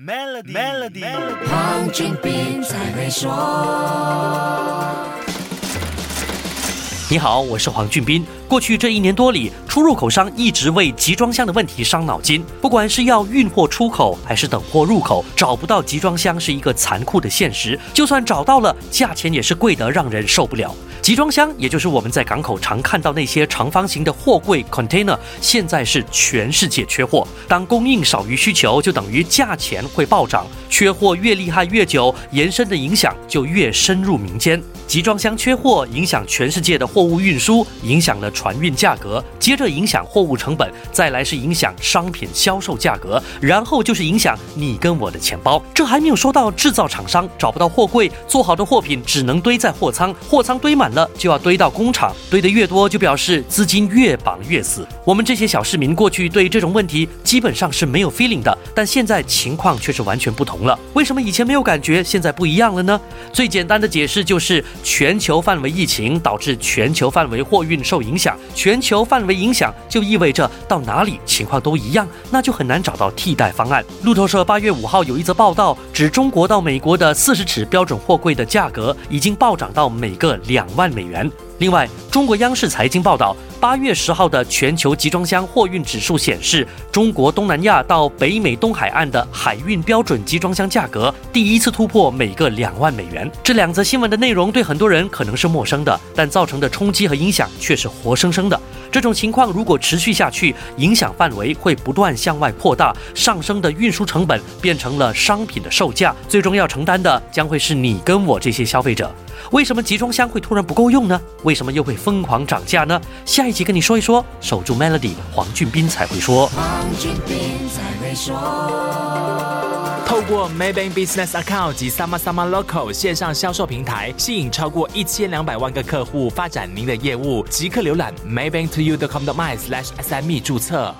Melody，Melody，黄俊斌才会说。你好，我是黄俊斌。过去这一年多里，出入口商一直为集装箱的问题伤脑筋。不管是要运货出口，还是等货入口，找不到集装箱是一个残酷的现实。就算找到了，价钱也是贵得让人受不了。集装箱，也就是我们在港口常看到那些长方形的货柜 （container），现在是全世界缺货。当供应少于需求，就等于价钱会暴涨。缺货越厉害越久，延伸的影响就越深入民间。集装箱缺货，影响全世界的货物运输，影响了船运价格，接着影响货物成本，再来是影响商品销售价格，然后就是影响你跟我的钱包。这还没有说到制造厂商找不到货柜，做好的货品只能堆在货仓，货仓堆满了。就要堆到工厂，堆得越多，就表示资金越绑越死。我们这些小市民过去对这种问题基本上是没有 feeling 的，但现在情况却是完全不同了。为什么以前没有感觉，现在不一样了呢？最简单的解释就是全球范围疫情导致全球范围货运受影响，全球范围影响就意味着到哪里情况都一样，那就很难找到替代方案。路透社八月五号有一则报道，指中国到美国的四十尺标准货柜的价格已经暴涨到每个两万。美元。另外，中国央视财经报道，八月十号的全球集装箱货运指数显示，中国东南亚到北美东海岸的海运标准集装箱价格第一次突破每个两万美元。这两则新闻的内容对很多人可能是陌生的，但造成的冲击和影响却是活生生的。这种情况如果持续下去，影响范围会不断向外扩大，上升的运输成本变成了商品的售价，最终要承担的将会是你跟我这些消费者。为什么集装箱会突然不够用呢？为什么又会疯狂涨价呢？下一集跟你说一说。守住 Melody，黄俊斌才会说。黄俊斌才会说。透过 Maybank Business Account 及 Sama Sama Local 线上销售平台，吸引超过一千两百万个客户，发展您的业务。即刻浏览 maybanktoyou.com.my/sme 注册。